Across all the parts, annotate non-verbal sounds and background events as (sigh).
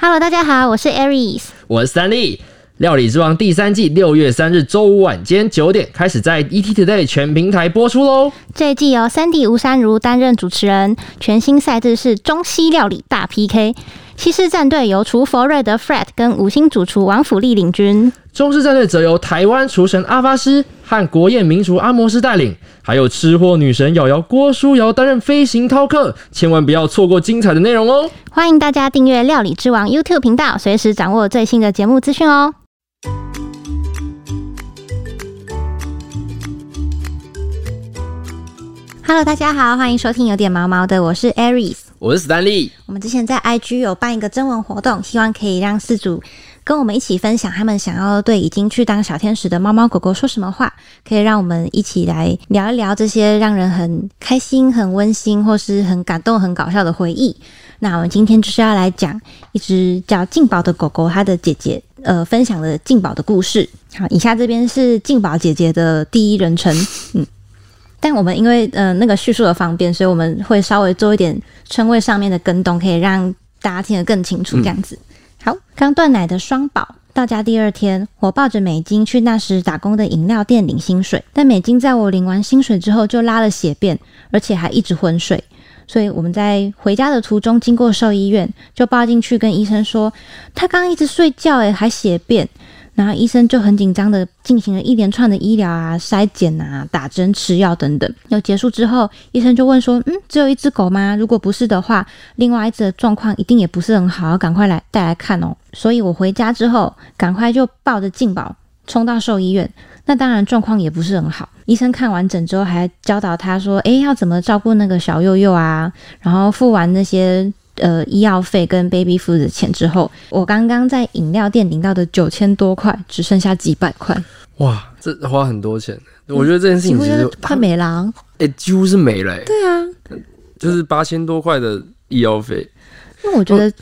Hello，大家好，我是 Aries，我是三立。料理之王第三季六月三日周五晚间九点开始在 ET Today 全平台播出喽。这一季由三弟吴珊如担任主持人，全新赛制是中西料理大 PK。西式战队由厨佛瑞德 Fred 跟五星主厨王府力领军，中式战队则由台湾厨神阿发师和国宴名厨阿摩斯带领，还有吃货女神瑶瑶郭书瑶担任飞行饕客，千万不要错过精彩的内容哦！欢迎大家订阅料理之王 YouTube 频道，随时掌握最新的节目资讯哦。Hello，大家好，欢迎收听有点毛毛的，我是 Aries。我是史丹利。我们之前在 IG 有办一个征文活动，希望可以让四组跟我们一起分享他们想要对已经去当小天使的猫猫狗狗说什么话，可以让我们一起来聊一聊这些让人很开心、很温馨或是很感动、很搞笑的回忆。那我们今天就是要来讲一只叫静宝的狗狗，它的姐姐呃分享的静宝的故事。好，以下这边是静宝姐姐的第一人称，嗯。但我们因为呃那个叙述的方便，所以我们会稍微做一点称谓上面的更动，可以让大家听得更清楚。这样子，刚断奶的双宝到家第二天，我抱着美金去那时打工的饮料店领薪水，但美金在我领完薪水之后就拉了血便，而且还一直昏睡，所以我们在回家的途中经过兽医院，就抱进去跟医生说，他刚刚一直睡觉，诶，还血便。然后医生就很紧张的进行了一连串的医疗啊、筛检啊、打针、吃药等等。要结束之后，医生就问说：“嗯，只有一只狗吗？如果不是的话，另外一只的状况一定也不是很好，赶快来带来看哦。”所以我回家之后，赶快就抱着静宝冲到兽医院。那当然状况也不是很好。医生看完整之后，还教导他说：“诶，要怎么照顾那个小幼幼啊？”然后付完那些。呃，医药费跟 baby food 的钱之后，我刚刚在饮料店领到的九千多块，只剩下几百块。哇，这花很多钱。我觉得这件事情其实快没了。哎，几乎是没了。对啊，就是八千多块的医药费。那我觉得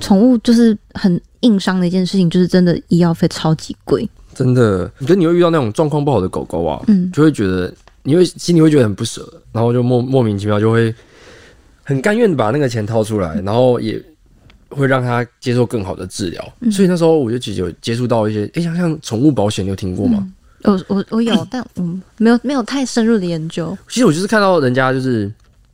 宠物就是很硬伤的一件事情，就是真的医药费超级贵。真的，你觉得你会遇到那种状况不好的狗狗啊，嗯，就会觉得你会心里会觉得很不舍，然后就莫莫名其妙就会。很甘愿把那个钱掏出来，然后也会让他接受更好的治疗。所以那时候我就其实有接触到一些，哎，像像宠物保险，你有听过吗？我我我有，但嗯，没有没有太深入的研究。其实我就是看到人家就是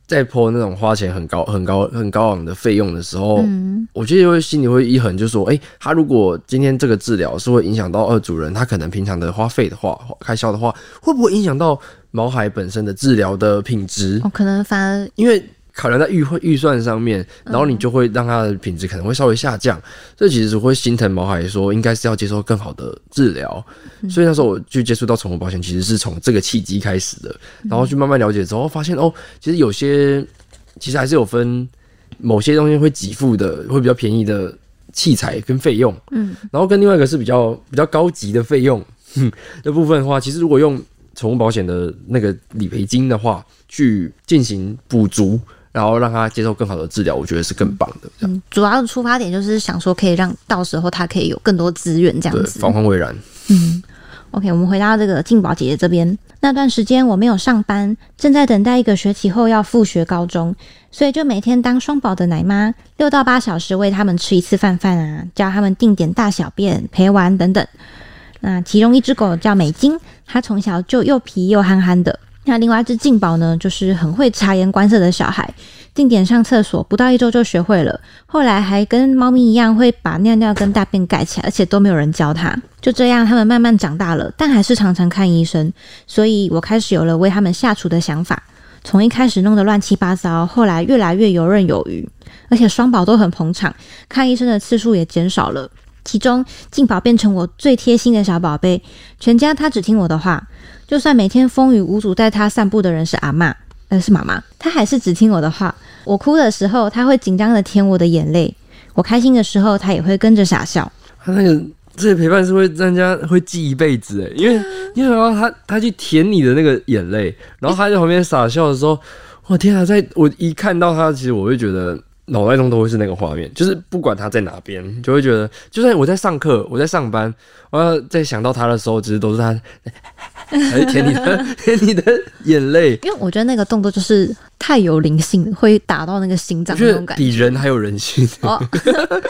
在泼那种花钱很高、很高、很高昂的费用的时候，嗯我觉得会心里会一狠，就说，哎，他如果今天这个治疗是会影响到二主人他可能平常的花费的话、开销的话，会不会影响到毛孩本身的治疗的品质？哦，可能反而因为。考量在预预算上面，然后你就会让它的品质可能会稍微下降，这其实会心疼毛孩，说应该是要接受更好的治疗。所以那时候我去接触到宠物保险，其实是从这个契机开始的，然后去慢慢了解之后，发现哦，其实有些其实还是有分某些东西会给付的，会比较便宜的器材跟费用，嗯，然后跟另外一个是比较比较高级的费用 (laughs) 的部分的话，其实如果用宠物保险的那个理赔金的话，去进行补足。然后让他接受更好的治疗，我觉得是更棒的。嗯，主要的出发点就是想说，可以让到时候他可以有更多资源，这样子防患未然。嗯，OK，我们回到这个静宝姐姐这边。那段时间我没有上班，正在等待一个学期后要复学高中，所以就每天当双宝的奶妈，六到八小时喂他们吃一次饭饭啊，教他们定点大小便、陪玩等等。那其中一只狗叫美金，它从小就又皮又憨憨的。那另外一只静宝呢，就是很会察言观色的小孩，定点上厕所，不到一周就学会了。后来还跟猫咪一样，会把尿尿跟大便盖起来，而且都没有人教他。就这样，他们慢慢长大了，但还是常常看医生。所以我开始有了为他们下厨的想法。从一开始弄得乱七八糟，后来越来越游刃有余，而且双宝都很捧场，看医生的次数也减少了。其中静宝变成我最贴心的小宝贝，全家他只听我的话。就算每天风雨无阻带他散步的人是阿妈，呃是妈妈，他还是只听我的话。我哭的时候，他会紧张的舔我的眼泪；我开心的时候，他也会跟着傻笑。他那个这些陪伴是会让人家会记一辈子诶，因为因为然后他他去舔你的那个眼泪，然后他在旁边傻笑的时候，我天啊！在我一看到他，其实我会觉得脑袋中都会是那个画面，就是不管他在哪边，就会觉得，就算我在上课，我在上班，我要在想到他的时候，其实都是他，(laughs) 舔你的 (laughs) 舔你的眼泪。因为我觉得那个动作就是太有灵性了，会打到那个心脏那种感觉。比人还有人性。哦，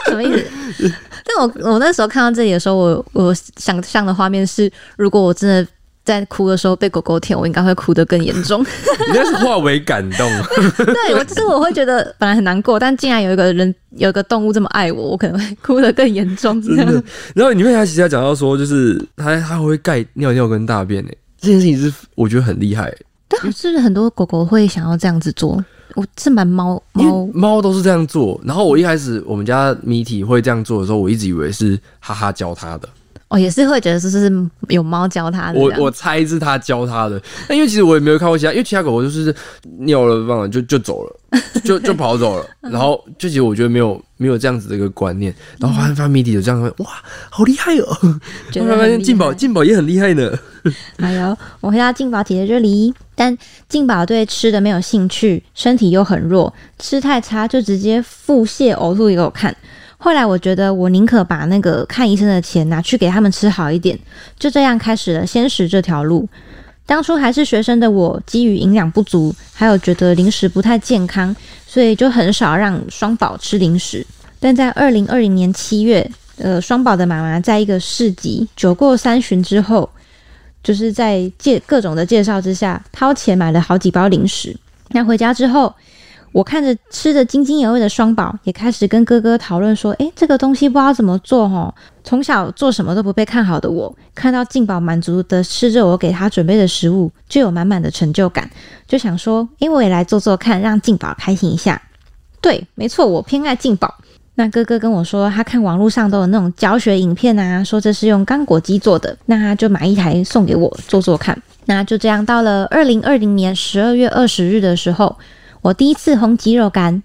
什么意思？但我我那时候看到这里的时候，我我想象的画面是，如果我真的在哭的时候被狗狗舔，我应该会哭得更严重。(laughs) 你那是化为感动，(laughs) 对我就是我会觉得本来很难过，但竟然有一个人有一个动物这么爱我，我可能会哭得更严重。真的。然后你面他其实还讲到说，就是他他会盖尿尿跟大便诶，这件事情是我觉得很厉害，但是不是很多狗狗会想要这样子做？我是蛮猫猫猫都是这样做。然后我一开始我们家米体会这样做的时候，我一直以为是哈哈教他的。哦，也是会觉得这是有猫教它的。我我猜是他教他的，但因为其实我也没有看过其他，因为其他狗狗就是尿了忘了就就走了，就就跑走了，(laughs) 然后就其实我觉得没有没有这样子的一个观念，然后发现发现谜底有这样，哇，好厉害哦！觉后发现静宝静宝也很厉害呢，还有，我回到静宝姐姐这里，但静宝对吃的没有兴趣，身体又很弱，吃太差就直接腹泻呕吐给我看。后来我觉得，我宁可把那个看医生的钱拿去给他们吃好一点，就这样开始了鲜食这条路。当初还是学生的我，基于营养不足，还有觉得零食不太健康，所以就很少让双宝吃零食。但在二零二零年七月，呃，双宝的妈妈在一个市集酒过三巡之后，就是在介各种的介绍之下，掏钱买了好几包零食。那回家之后，我看着吃的津津有味的双宝，也开始跟哥哥讨论说：“诶，这个东西不知道怎么做哦。”从小做什么都不被看好的我，看到静宝满足的吃着我给他准备的食物，就有满满的成就感，就想说：“诶，我也来做做看，让静宝开心一下。”对，没错，我偏爱静宝。那哥哥跟我说，他看网络上都有那种教学影片啊，说这是用干果机做的，那他就买一台送给我做做看。那就这样，到了二零二零年十二月二十日的时候，我第一次烘鸡肉干。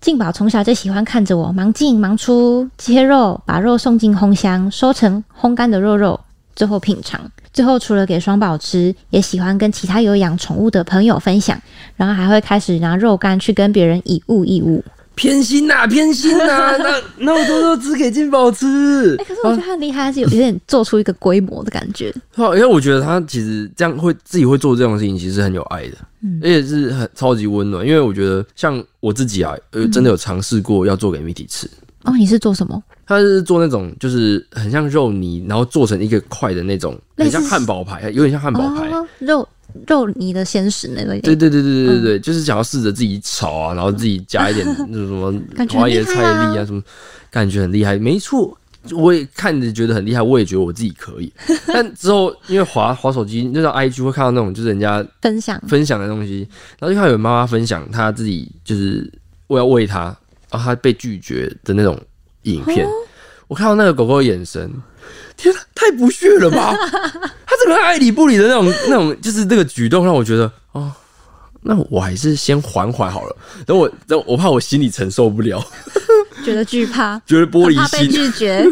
静宝从小就喜欢看着我忙进忙出，切肉，把肉送进烘箱，收成烘干的肉肉，最后品尝。最后除了给双宝吃，也喜欢跟其他有养宠物的朋友分享，然后还会开始拿肉干去跟别人以物易物。偏心呐、偏心 (laughs) 呐、那那我多多只给金宝吃哎、。可是我觉得他很厉害，他是有 (laughs) 有点做出一个规模的感觉。好，因为我觉得他其实这样会自己会做这种事情，其实很有爱的，嗯而且是很超级温暖。因为我觉得像我自己啊，呃，真的有尝试过要做给米体吃。哦，你是做什么？他是做那种就是很像肉泥，然后做成一个块的那种，很像汉堡排，有点像汉堡排。哦，肉肉泥的鲜食那类。对对对对对对就是想要试着自己炒啊，然后自己加一点 (laughs) 那种什么花椰菜粒啊什么，感觉很厉害。没错，我也看着觉得很厉害，我也觉得我自己可以。(laughs) 但之后因为滑滑手机，那种 IG 会看到那种就是人家分享分享的东西，然后就看到有妈妈分享她自己就是我要喂它，然后她被拒绝的那种影片。哦我看到那个狗狗的眼神，天哪，太不屑了吧！(laughs) 他这个爱理不理的那种那种，就是这个举动让我觉得哦。那我还是先缓缓好了，等我等我怕我心里承受不了，(laughs) 觉得惧怕，觉得玻璃心怕被心。拒绝。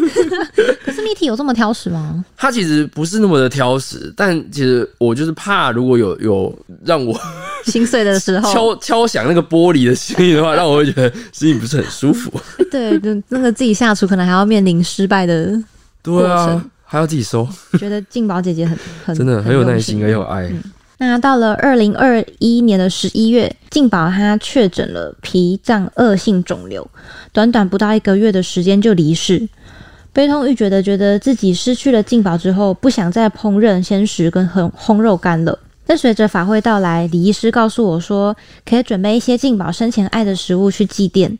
可是蜜体有这么挑食吗？他其实不是那么的挑食，但其实我就是怕如果有有让我心碎的时候，敲敲响那个玻璃的声音的话，让我会觉得心里不是很舒服。(laughs) 对，就那个自己下厨可能还要面临失败的，对啊程，还要自己收，觉得静宝姐姐很很真的很有耐心，很有爱。那到了二零二一年的十一月，静宝她确诊了脾脏恶性肿瘤，短短不到一个月的时间就离世。悲痛欲绝的觉得自己失去了静宝之后，不想再烹饪鲜食跟烘烘肉干了。但随着法会到来，李医师告诉我说，可以准备一些静宝生前爱的食物去祭奠。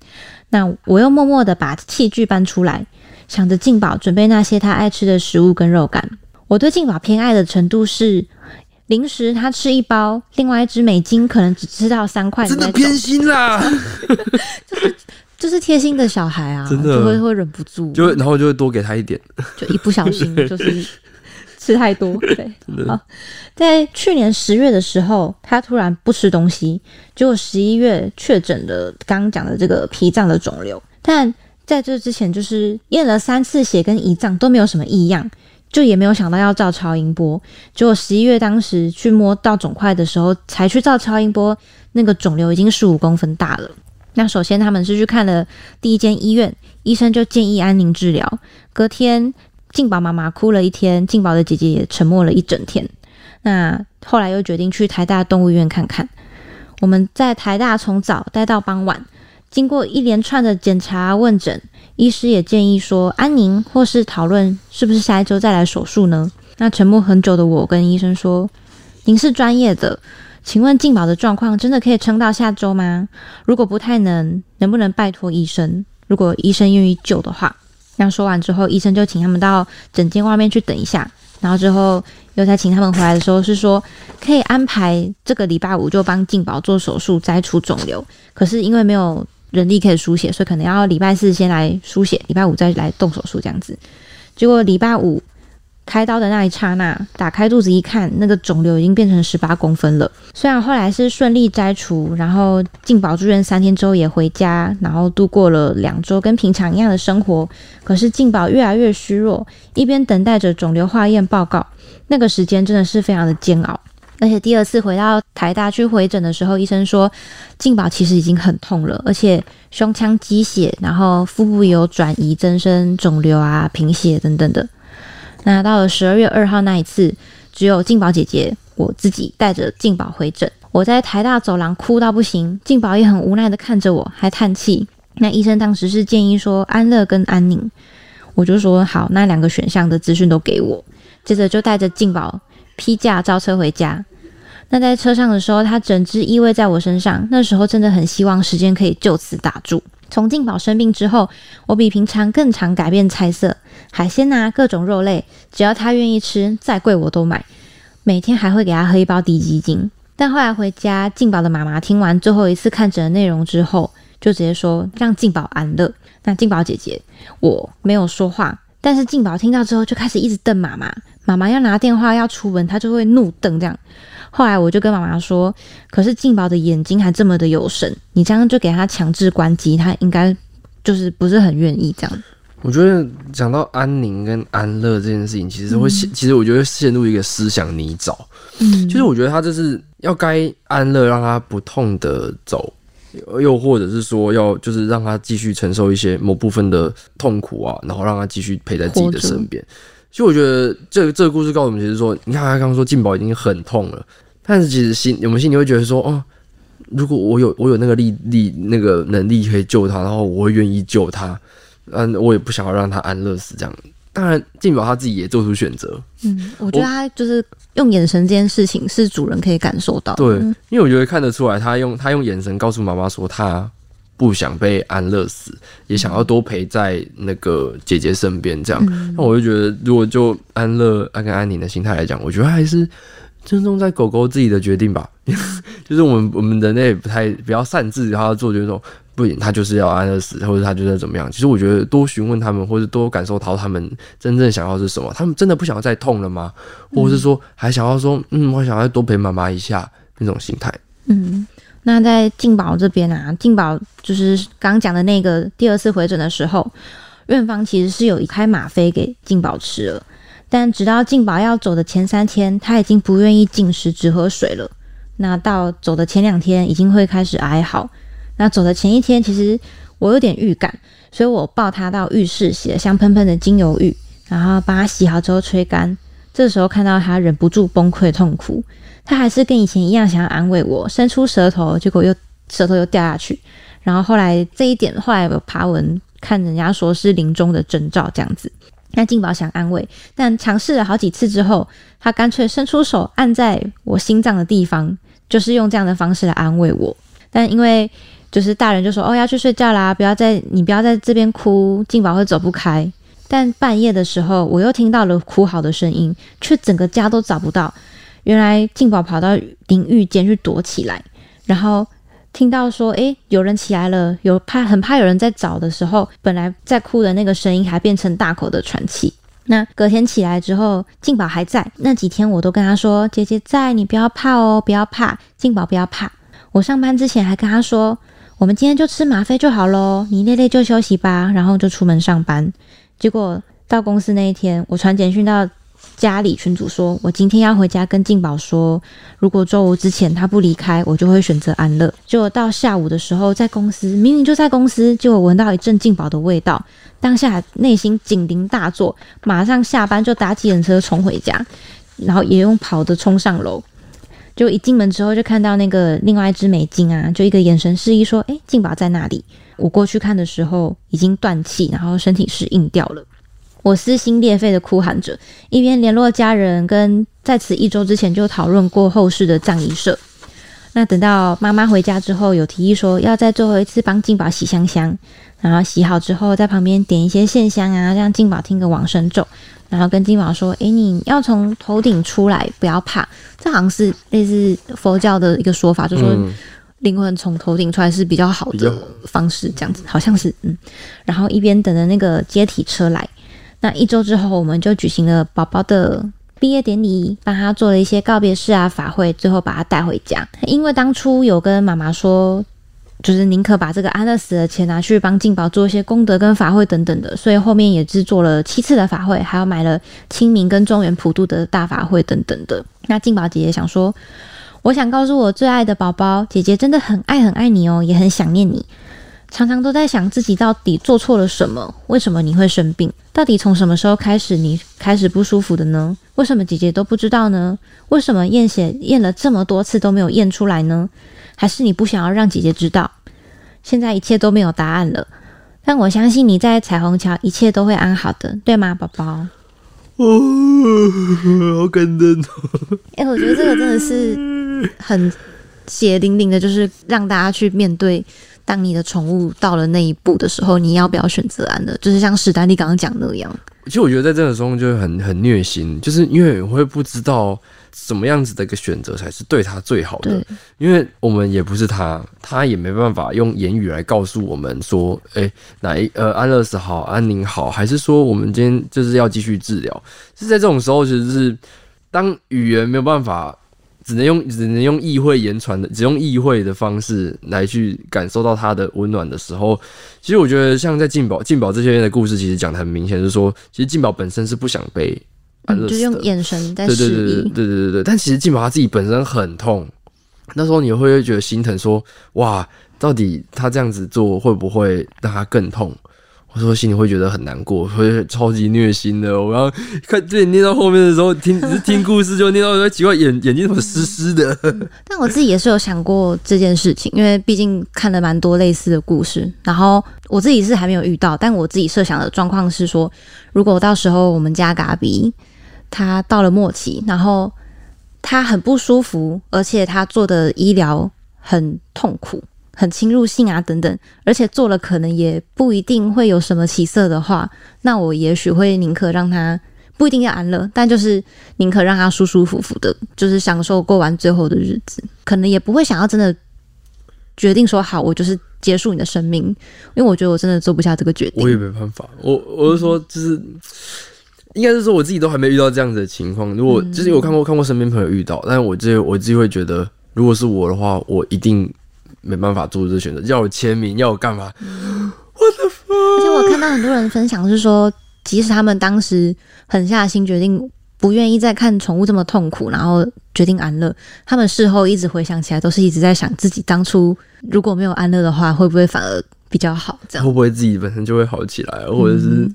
那我又默默的把器具搬出来，想着静宝准备那些他爱吃的食物跟肉干。我对静宝偏爱的程度是，零食他吃一包，另外一只美金可能只吃到三块真的偏心啦，(laughs) 就是就是贴心的小孩啊，真的。就会会忍不住，就然后就会多给他一点。就一不小心 (laughs) 就是吃太多。对，好，在去年十月的时候，他突然不吃东西，结果十一月确诊了刚刚讲的这个脾脏的肿瘤，但在这之前就是验了三次血跟胰脏都没有什么异样。就也没有想到要照超音波，结果十一月当时去摸到肿块的时候，才去照超音波，那个肿瘤已经十五公分大了。那首先他们是去看了第一间医院，医生就建议安宁治疗。隔天，静宝妈妈哭了一天，静宝的姐姐也沉默了一整天。那后来又决定去台大动物医院看看。我们在台大从早待到傍晚，经过一连串的检查问诊，医师也建议说安宁，或是讨论是不是下一周再来手术呢？那沉默很久的我跟医生说：“您是专业的。”请问静宝的状况真的可以撑到下周吗？如果不太能，能不能拜托医生？如果医生愿意救的话，那说完之后，医生就请他们到诊间外面去等一下。然后之后又再请他们回来的时候，是说可以安排这个礼拜五就帮静宝做手术摘除肿瘤。可是因为没有人力可以输血，所以可能要礼拜四先来输血，礼拜五再来动手术这样子。结果礼拜五。开刀的那一刹那，打开肚子一看，那个肿瘤已经变成十八公分了。虽然后来是顺利摘除，然后静宝住院三天之后也回家，然后度过了两周跟平常一样的生活。可是静宝越来越虚弱，一边等待着肿瘤化验报告，那个时间真的是非常的煎熬。而且第二次回到台大去回诊的时候，医生说静宝其实已经很痛了，而且胸腔积血，然后腹部有转移增生肿瘤啊、贫血等等的。那到了十二月二号那一次，只有静宝姐姐我自己带着静宝回诊。我在台大走廊哭到不行，静宝也很无奈的看着我，还叹气。那医生当时是建议说安乐跟安宁，我就说好，那两个选项的资讯都给我。接着就带着静宝批假招车回家。那在车上的时候，他整只依偎在我身上，那时候真的很希望时间可以就此打住。从静宝生病之后，我比平常更常改变菜色，海鲜呐，各种肉类，只要他愿意吃，再贵我都买。每天还会给他喝一包低基精。但后来回家，静宝的妈妈听完最后一次看诊的内容之后，就直接说让静宝安乐。那静宝姐姐，我没有说话，但是静宝听到之后就开始一直瞪妈妈。妈妈要拿电话要出门，他就会怒瞪这样。后来我就跟妈妈说：“可是静宝的眼睛还这么的有神，你这样就给他强制关机，他应该就是不是很愿意这样。”我觉得讲到安宁跟安乐这件事情，其实会陷，其实我觉得陷入一个思想泥沼。嗯，就是我觉得他这是要该安乐，让他不痛的走，又或者是说要就是让他继续承受一些某部分的痛苦啊，然后让他继续陪在自己的身边。其实我觉得这个这个故事告诉我们，其实说，你看他刚刚说进宝已经很痛了。但是其实心，我们心里会觉得说，哦，如果我有我有那个力力那个能力可以救他，然后我会愿意救他，嗯，我也不想要让他安乐死这样。当然，静宝他自己也做出选择。嗯，我觉得他就是用眼神这件事情是主人可以感受到。对，因为我觉得看得出来，他用他用眼神告诉妈妈说，他不想被安乐死，也想要多陪在那个姐姐身边这样。那我就觉得，如果就安乐安跟安宁的心态来讲，我觉得还是。尊重在狗狗自己的决定吧，(laughs) 就是我们我们人类不太不要擅自他做决定，不行，他就是要安乐死，或者他就是怎么样。其实我觉得多询问他们，或者多感受到他们真正想要是什么。他们真的不想要再痛了吗？或者是说还想要说，嗯，我想要多陪妈妈一下那种心态。嗯，那在静宝这边啊，静宝就是刚讲的那个第二次回诊的时候，院方其实是有一开吗啡给静宝吃了。但直到静宝要走的前三天，他已经不愿意进食，只喝水了。那到走的前两天，已经会开始哀嚎。那走的前一天，其实我有点预感，所以我抱他到浴室洗了香喷喷的精油浴，然后把他洗好之后吹干。这时候看到他忍不住崩溃痛哭，他还是跟以前一样想要安慰我，伸出舌头，结果又舌头又掉下去。然后后来这一点，后来有爬文看人家说是临终的征兆，这样子。那静宝想安慰，但尝试了好几次之后，他干脆伸出手按在我心脏的地方，就是用这样的方式来安慰我。但因为就是大人就说：“哦，要去睡觉啦，不要在你不要在这边哭，静宝会走不开。”但半夜的时候，我又听到了哭嚎的声音，却整个家都找不到。原来静宝跑到淋浴间去躲起来，然后。听到说，诶，有人起来了，有怕，很怕有人在找的时候，本来在哭的那个声音，还变成大口的喘气。那隔天起来之后，静宝还在。那几天我都跟他说，姐姐在，你不要怕哦，不要怕，静宝不要怕。我上班之前还跟他说，我们今天就吃吗啡就好喽，你累累就休息吧，然后就出门上班。结果到公司那一天，我传简讯到家里群主说，我今天要回家跟静宝说，如果周五之前他不离开，我就会选择安乐。结果到下午的时候，在公司明明就在公司，结果闻到一阵静宝的味道，当下内心警铃大作，马上下班就打计程车冲回家，然后也用跑的冲上楼。就一进门之后，就看到那个另外一只美金啊，就一个眼神示意说：“哎，静宝在那里。”我过去看的时候，已经断气，然后身体是硬掉了。我撕心裂肺的哭喊着，一边联络家人，跟在此一周之前就讨论过后事的葬仪社。那等到妈妈回家之后，有提议说要在最后一次帮静宝洗香香，然后洗好之后，在旁边点一些线香啊，让静宝听个往生咒，然后跟静宝说：“诶，你要从头顶出来，不要怕。”这好像是类似佛教的一个说法，就说灵魂从头顶出来是比较好的方式，这样子好像是嗯。然后一边等着那个接体车来。那一周之后，我们就举行了宝宝的毕业典礼，帮他做了一些告别式啊法会，最后把他带回家。因为当初有跟妈妈说，就是宁可把这个安乐死的钱拿去帮静宝做一些功德跟法会等等的，所以后面也制作了七次的法会，还有买了清明跟中原普渡的大法会等等的。那静宝姐姐想说，我想告诉我最爱的宝宝，姐姐真的很爱很爱你哦，也很想念你。常常都在想自己到底做错了什么？为什么你会生病？到底从什么时候开始你开始不舒服的呢？为什么姐姐都不知道呢？为什么验血验了这么多次都没有验出来呢？还是你不想要让姐姐知道？现在一切都没有答案了，但我相信你在彩虹桥一切都会安好的，对吗，宝宝？哦，好感动！哎，我觉得这个真的是很血淋淋的，就是让大家去面对。当你的宠物到了那一步的时候，你要不要选择安乐？就是像史丹利刚刚讲那样。其实我觉得在这个中就很很虐心，就是因为我会不知道什么样子的一个选择才是对他最好的。因为我们也不是他，他也没办法用言语来告诉我们说，哎，哪一呃安乐死好，安宁好，还是说我们今天就是要继续治疗？是在这种时候，其实是当语言没有办法。只能用只能用意会言传的，只用意会的方式来去感受到他的温暖的时候，其实我觉得像在静宝静宝这些的故事，其实讲的很明显，就是说，其实静宝本身是不想被安乐死的，就用眼神在示意，对对对对对。对但其实静宝他自己本身很痛，那时候你会觉得心疼，说哇，到底他这样子做会不会让他更痛？我说心里会觉得很难过，会超级虐心的。我刚看这念到后面的时候，听只是听故事就念到说奇怪，眼眼睛怎么湿湿的？但我自己也是有想过这件事情，因为毕竟看了蛮多类似的故事。然后我自己是还没有遇到，但我自己设想的状况是说，如果到时候我们家嘎比他到了末期，然后他很不舒服，而且他做的医疗很痛苦。很侵入性啊，等等，而且做了可能也不一定会有什么起色的话，那我也许会宁可让他不一定要安乐，但就是宁可让他舒舒服服的，就是享受过完最后的日子，可能也不会想要真的决定说好，我就是结束你的生命，因为我觉得我真的做不下这个决定。我也没办法，我我是说，就是应该是说我自己都还没遇到这样子的情况。如果就是我看过看过身边朋友遇到，但是我自己我自己会觉得，如果是我的话，我一定。没办法做这选择，要我签名，要我干嘛？我的妈！而且我看到很多人分享是说，即使他们当时狠下心决定不愿意再看宠物这么痛苦，然后决定安乐，他们事后一直回想起来，都是一直在想自己当初如果没有安乐的话，会不会反而比较好？这样会不会自己本身就会好起来，或者是？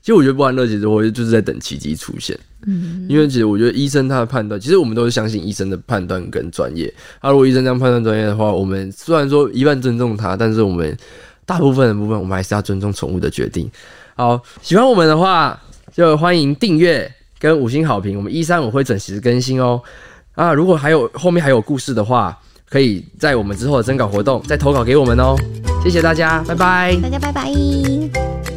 其实我觉得不安乐，其实我就是在等奇迹出现。嗯，因为其实我觉得医生他的判断，其实我们都是相信医生的判断跟专业。他如果医生这样判断专业的话，我们虽然说一半尊重他，但是我们大部分的部分，我们还是要尊重宠物的决定。好，喜欢我们的话，就欢迎订阅跟五星好评。我们一三五会准时更新哦。啊，如果还有后面还有故事的话，可以在我们之后的征稿活动再投稿给我们哦。谢谢大家，拜拜。大家拜拜。